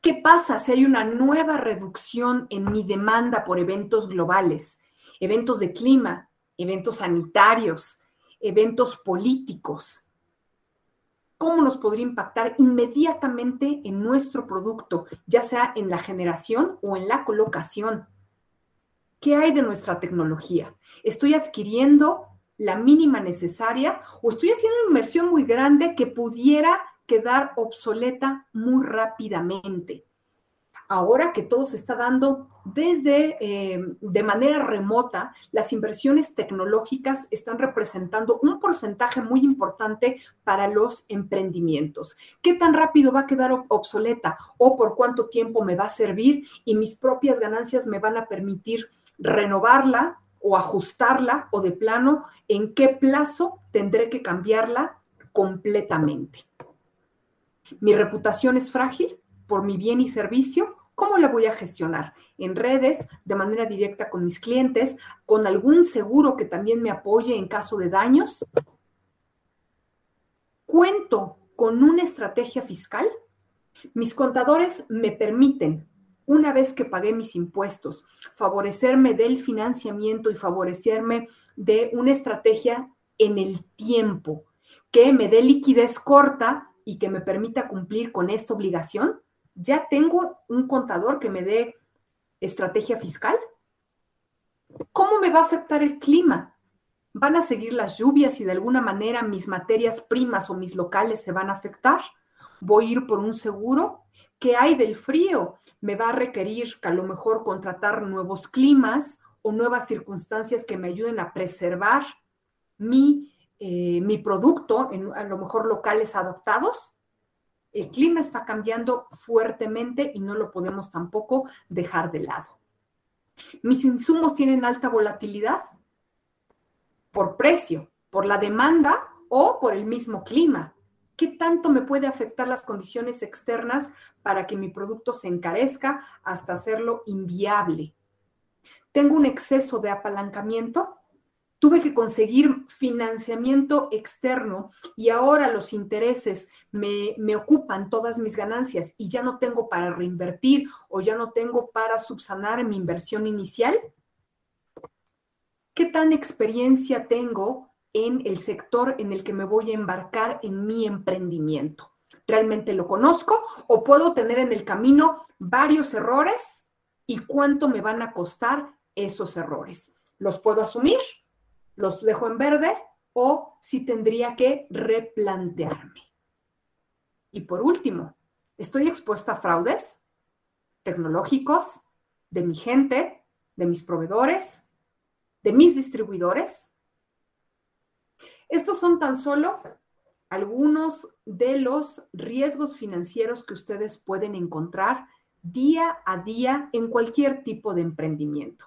[SPEAKER 2] ¿Qué pasa si hay una nueva reducción en mi demanda por eventos globales, eventos de clima, eventos sanitarios, eventos políticos? ¿Cómo nos podría impactar inmediatamente en nuestro producto, ya sea en la generación o en la colocación? ¿Qué hay de nuestra tecnología? ¿Estoy adquiriendo la mínima necesaria o estoy haciendo una inversión muy grande que pudiera quedar obsoleta muy rápidamente? Ahora que todo se está dando desde eh, de manera remota, las inversiones tecnológicas están representando un porcentaje muy importante para los emprendimientos. ¿Qué tan rápido va a quedar obsoleta o por cuánto tiempo me va a servir y mis propias ganancias me van a permitir renovarla o ajustarla o de plano en qué plazo tendré que cambiarla completamente? ¿Mi reputación es frágil por mi bien y servicio ¿Cómo la voy a gestionar? En redes, de manera directa con mis clientes, con algún seguro que también me apoye en caso de daños. ¿Cuento con una estrategia fiscal? Mis contadores me permiten, una vez que pagué mis impuestos, favorecerme del financiamiento y favorecerme de una estrategia en el tiempo que me dé liquidez corta y que me permita cumplir con esta obligación ya tengo un contador que me dé estrategia fiscal. ¿Cómo me va a afectar el clima? ¿Van a seguir las lluvias y de alguna manera mis materias primas o mis locales se van a afectar? ¿Voy a ir por un seguro? ¿Qué hay del frío? ¿Me va a requerir a lo mejor contratar nuevos climas o nuevas circunstancias que me ayuden a preservar mi, eh, mi producto en a lo mejor locales adaptados? El clima está cambiando fuertemente y no lo podemos tampoco dejar de lado. Mis insumos tienen alta volatilidad por precio, por la demanda o por el mismo clima. ¿Qué tanto me puede afectar las condiciones externas para que mi producto se encarezca hasta hacerlo inviable? ¿Tengo un exceso de apalancamiento? Tuve que conseguir financiamiento externo y ahora los intereses me, ocupan todas mis ganancias y ya no tengo para reinvertir o ya no tengo para subsanar mi inversión inicial. ¿Qué tan experiencia tengo en el sector en el que me voy a embarcar en mi emprendimiento? ¿Realmente lo conozco o puedo tener en el camino varios errores y cuánto me van a costar esos errores? ¿Los puedo asumir? Los dejo en verde o si tendría que replantearme. Y por último, ¿estoy expuesta a fraudes tecnológicos de mi gente, de mis proveedores, de mis distribuidores. Estos son tan solo algunos de los riesgos financieros que ustedes pueden encontrar día a día en cualquier tipo de emprendimiento.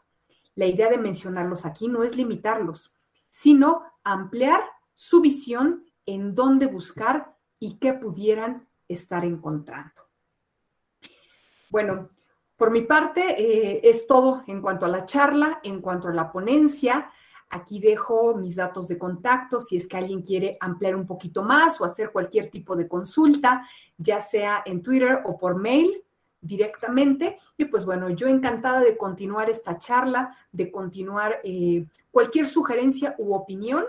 [SPEAKER 2] La idea de mencionarlos aquí no es limitarlos, sino ampliar su visión en dónde buscar y qué pudieran estar encontrando. Bueno, por mi parte eh, es todo en cuanto a la charla, en cuanto a la ponencia. Aquí dejo mis datos de contacto si es que alguien quiere ampliar un poquito más o hacer cualquier tipo de consulta, ya sea en Twitter o por mail directamente. Y pues bueno, yo encantada de continuar esta charla, de continuar eh, cualquier sugerencia u opinión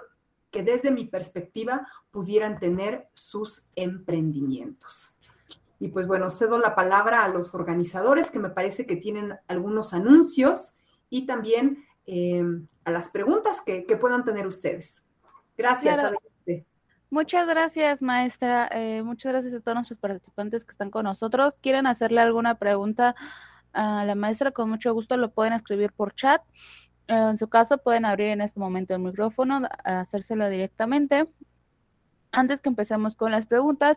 [SPEAKER 2] que desde mi perspectiva pudieran tener sus emprendimientos. Y pues bueno, cedo la palabra a los organizadores que me parece que tienen algunos anuncios y también eh, a las preguntas que, puedan tener ustedes. Gracias.
[SPEAKER 1] Muchas gracias, maestra. Eh, muchas gracias a todos nuestros participantes que están con nosotros. ¿Quieren hacerle alguna pregunta a la maestra? Con mucho gusto lo pueden escribir por chat. Eh, en su caso, pueden abrir en este momento el micrófono, hacérselo directamente. Antes que empecemos con las preguntas,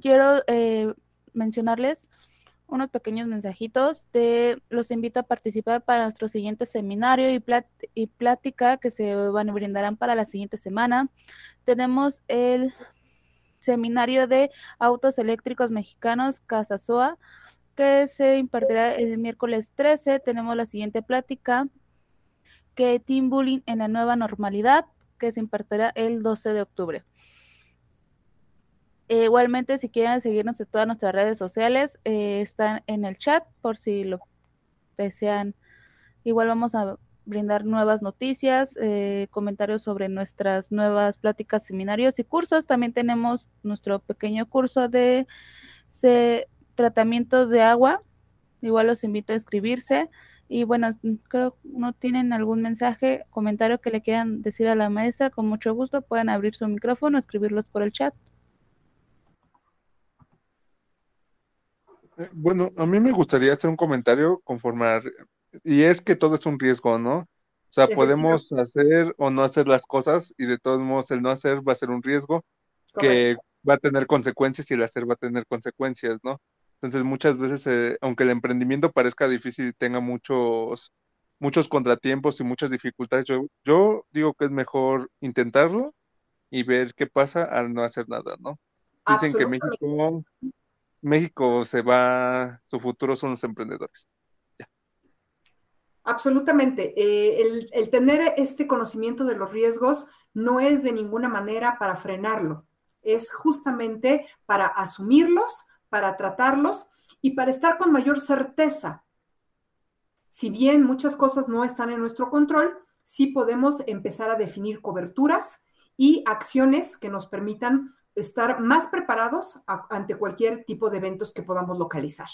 [SPEAKER 1] quiero eh, mencionarles unos pequeños mensajitos. De, los invito a participar para nuestro siguiente seminario y, y plática que se van a brindarán para la siguiente semana tenemos el seminario de autos eléctricos mexicanos Casasoa, que se impartirá el miércoles 13. Tenemos la siguiente plática, que Team en la nueva normalidad, que se impartirá el 12 de octubre. Eh, igualmente, si quieren seguirnos en todas nuestras redes sociales, eh, están en el chat por si lo desean. Igual vamos a brindar nuevas noticias, eh, comentarios sobre nuestras nuevas pláticas, seminarios y cursos. También tenemos nuestro pequeño curso de tratamientos de agua. Igual los invito a inscribirse. Y bueno, creo no tienen algún mensaje, comentario que le quieran decir a la maestra, con mucho gusto pueden abrir su micrófono, escribirlos por el chat.
[SPEAKER 3] Bueno, a mí me gustaría hacer un comentario conforme y es que todo es un riesgo, ¿no? O sea, podemos hacer o no hacer las cosas y de todos modos el no hacer va a ser un riesgo que va a tener consecuencias y el hacer va a tener consecuencias, ¿no? Entonces muchas veces, eh, aunque el emprendimiento parezca difícil y tenga muchos, muchos contratiempos y muchas dificultades, yo, yo digo que es mejor intentarlo y ver qué pasa al no hacer nada, ¿no? Dicen que México, México se va, su futuro son los emprendedores.
[SPEAKER 2] Absolutamente. Eh, el, tener este conocimiento de los riesgos no es de ninguna manera para frenarlo, es justamente para asumirlos, para tratarlos y para estar con mayor certeza. Si bien muchas cosas no están en nuestro control, sí podemos empezar a definir coberturas y acciones que nos permitan estar más preparados ante cualquier tipo de eventos que podamos localizar.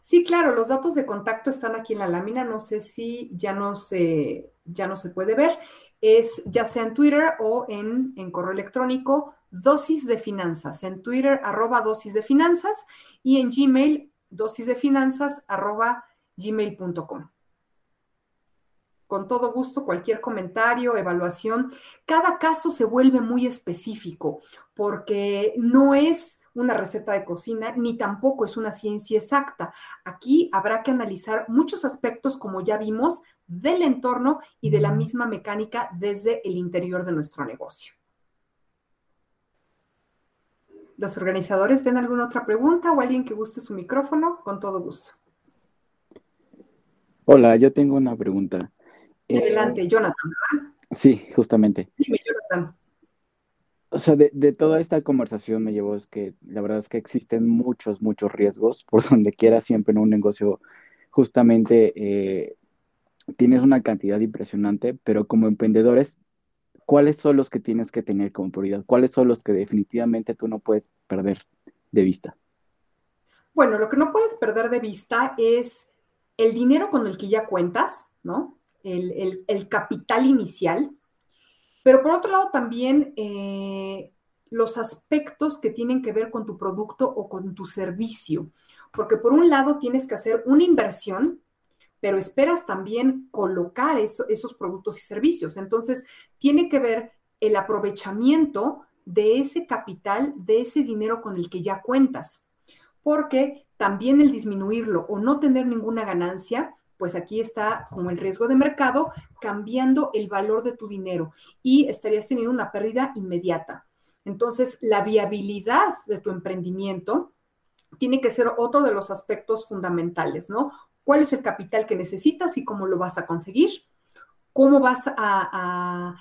[SPEAKER 2] Sí, claro, los datos de contacto están aquí en la lámina. No sé si ya no se, ya no se puede ver. Es ya sea en Twitter o en, correo electrónico, dosis de finanzas. En Twitter, arroba dosis de finanzas y en Gmail, dosis de finanzas, arroba gmail.com con todo gusto cualquier comentario, evaluación. Cada caso se vuelve muy específico porque no es una receta de cocina, ni tampoco es una ciencia exacta. Aquí habrá que analizar muchos aspectos, como ya vimos, del entorno y de la misma mecánica desde el interior de nuestro negocio. ¿Los organizadores ven alguna otra pregunta o alguien que guste su micrófono? Con todo gusto.
[SPEAKER 4] Hola, yo tengo una pregunta.
[SPEAKER 2] Adelante, Jonathan.
[SPEAKER 4] Sí, justamente. Dime, Jonathan. O sea, de, toda esta conversación me llevó es que la verdad es que existen muchos, muchos riesgos por donde quiera siempre en un negocio. Justamente eh, tienes una cantidad impresionante, pero como emprendedores, ¿cuáles son los que tienes que tener como prioridad? ¿Cuáles son los que definitivamente tú no puedes perder de vista?
[SPEAKER 2] Bueno, lo que no puedes perder de vista es el dinero con el que ya cuentas, ¿no? El capital inicial, pero por otro lado también eh, los aspectos que tienen que ver con tu producto o con tu servicio. Porque por un lado tienes que hacer una inversión, pero esperas también colocar esos productos y servicios. Entonces, tiene que ver el aprovechamiento de ese capital, de ese dinero con el que ya cuentas. Porque también el disminuirlo o no tener ninguna ganancia, pues aquí está como el riesgo de mercado cambiando el valor de tu dinero y estarías teniendo una pérdida inmediata. Entonces, la viabilidad de tu emprendimiento tiene que ser otro de los aspectos fundamentales, ¿no? ¿Cuál es el capital que necesitas y cómo lo vas a conseguir? ¿Cómo vas a,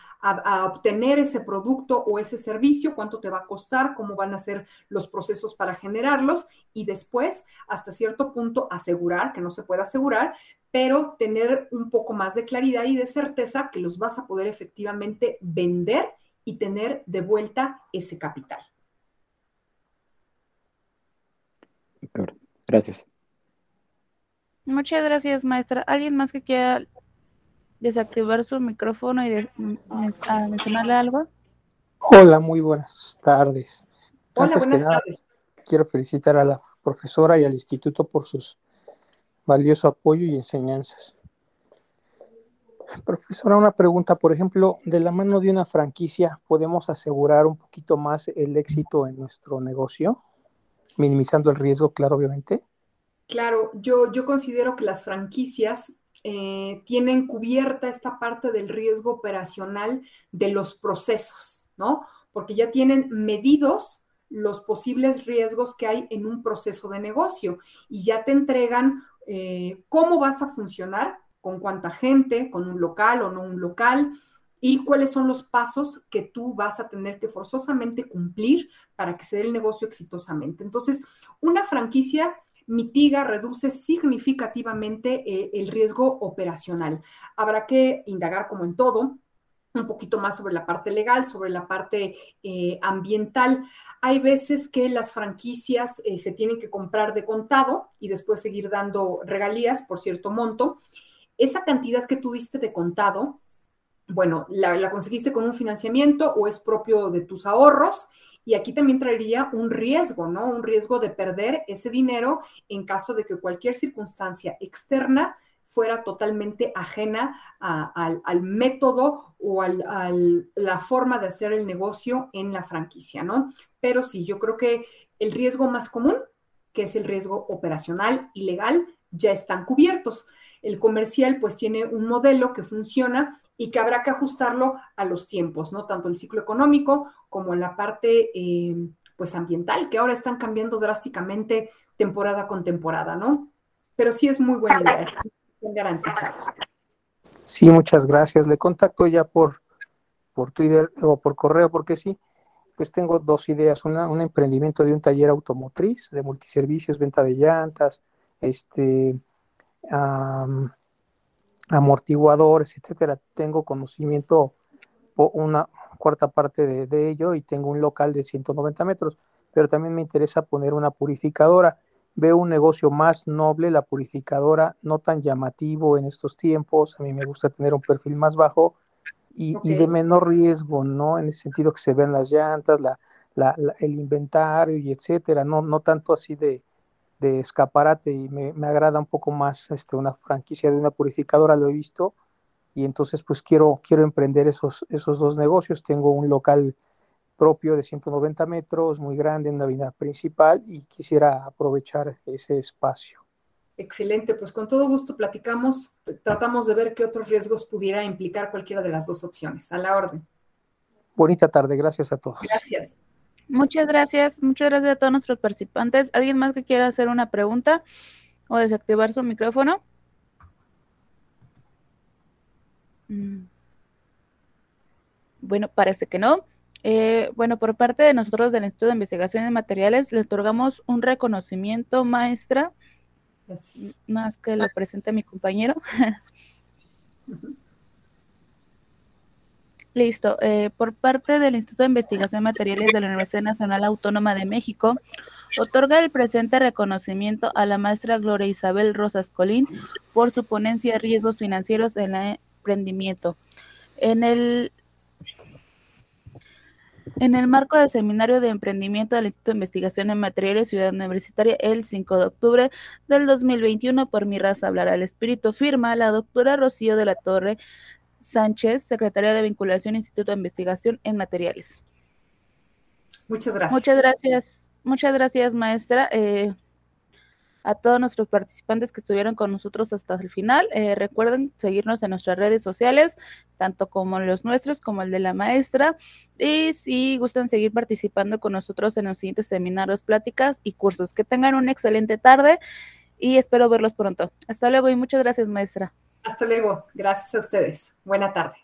[SPEAKER 2] obtener ese producto o ese servicio? ¿Cuánto te va a costar? ¿Cómo van a ser los procesos para generarlos? Y después, hasta cierto punto, asegurar, que no se puede asegurar, pero tener un poco más de claridad y de certeza que los vas a poder efectivamente vender y tener de vuelta ese capital.
[SPEAKER 4] Gracias.
[SPEAKER 1] Muchas gracias, maestra. ¿Alguien más que quiera desactivar su micrófono y mencionarle algo?
[SPEAKER 5] Hola, muy buenas tardes.
[SPEAKER 2] Hola, buenas tardes.
[SPEAKER 5] Quiero felicitar a la profesora y al instituto por sus valioso apoyo y enseñanzas. Profesora, una pregunta, por ejemplo, de la mano de una franquicia, ¿podemos asegurar un poquito más el éxito en nuestro negocio? Minimizando el riesgo, claro, obviamente.
[SPEAKER 2] Claro, yo, yo considero que las franquicias eh, tienen cubierta esta parte del riesgo operacional de los procesos, ¿no? Porque ya tienen medidos los posibles riesgos que hay en un proceso de negocio y ya te entregan eh, cómo vas a funcionar con cuánta gente, con un local o no un local, y cuáles son los pasos que tú vas a tener que forzosamente cumplir para que se dé el negocio exitosamente. Entonces, una franquicia mitiga, reduce significativamente eh, el riesgo operacional. Habrá que indagar como en todo, un poquito más sobre la parte legal, sobre la parte eh, ambiental. Hay veces que las franquicias eh, se tienen que comprar de contado y después seguir dando regalías por cierto monto esa cantidad que tú diste de contado, bueno, la, conseguiste con un financiamiento o es propio de tus ahorros. Y aquí también traería un riesgo, ¿no? Un riesgo de perder ese dinero en caso de que cualquier circunstancia externa fuera totalmente ajena al, método o a la forma de hacer el negocio en la franquicia, ¿no? Pero sí, yo creo que el riesgo más común, que es el riesgo operacional y legal, ya están cubiertos. El comercial pues tiene un modelo que funciona y que habrá que ajustarlo a los tiempos, ¿no? Tanto el ciclo económico como la parte eh, pues ambiental, que ahora están cambiando drásticamente temporada con temporada, ¿no? Pero sí es muy buena idea, están garantizados.
[SPEAKER 5] Sí, muchas gracias. Le contacto ya por, por Twitter o por correo, porque sí, pues tengo dos ideas. Una, un emprendimiento de un taller automotriz, de multiservicios, venta de llantas, este, amortiguadores, etcétera. Tengo conocimiento una cuarta parte de, ello y tengo un local de 190 metros, pero también me interesa poner una purificadora. Veo un negocio más noble, la purificadora, no tan llamativo en estos tiempos. A mí me gusta tener un perfil más bajo y, de menor riesgo, ¿no? En ese sentido que se vean las llantas, la, el inventario y etcétera, no, no tanto así de, de escaparate y me, agrada un poco más este, una franquicia de una purificadora, lo he visto, y entonces pues quiero, quiero emprender esos, esos dos negocios. Tengo un local propio de 190 metros, muy grande en la avenida principal y quisiera aprovechar ese espacio.
[SPEAKER 2] Excelente, pues con todo gusto platicamos, tratamos de ver qué otros riesgos pudiera implicar cualquiera de las dos opciones. A la orden.
[SPEAKER 5] Bonita tarde, gracias a todos.
[SPEAKER 2] Gracias.
[SPEAKER 1] Muchas gracias, muchas gracias a todos nuestros participantes. ¿Alguien más que quiera hacer una pregunta o desactivar su micrófono? Mm. Bueno, parece que no. Eh, bueno, por parte de nosotros del Instituto de Investigación de Materiales, le otorgamos un reconocimiento, maestra, más que lo presente mi compañero. Listo. Eh, por parte del Instituto de Investigación Materiales de la Universidad Nacional Autónoma de México, otorga el presente reconocimiento a la maestra Gloria Isabel Rosas Colín por su ponencia de riesgos financieros en el emprendimiento. En el En el marco del Seminario de Emprendimiento del Instituto de Investigación en Materiales Ciudad Universitaria el 5 de octubre del 2021, por mi raza hablará el espíritu, firma la doctora Rocío de la Torre Sánchez, secretaria de Vinculación Instituto de Investigación en Materiales.
[SPEAKER 2] Muchas gracias.
[SPEAKER 1] Muchas gracias, muchas gracias, maestra. Eh, a todos nuestros participantes que estuvieron con nosotros hasta el final. Eh, recuerden seguirnos en nuestras redes sociales, tanto como los nuestros como el de la maestra. Y si gustan seguir participando con nosotros en los siguientes seminarios, pláticas y cursos. Que tengan una excelente tarde y espero verlos pronto. Hasta luego y muchas gracias, maestra.
[SPEAKER 2] Hasta luego. Gracias a ustedes. Buena tarde.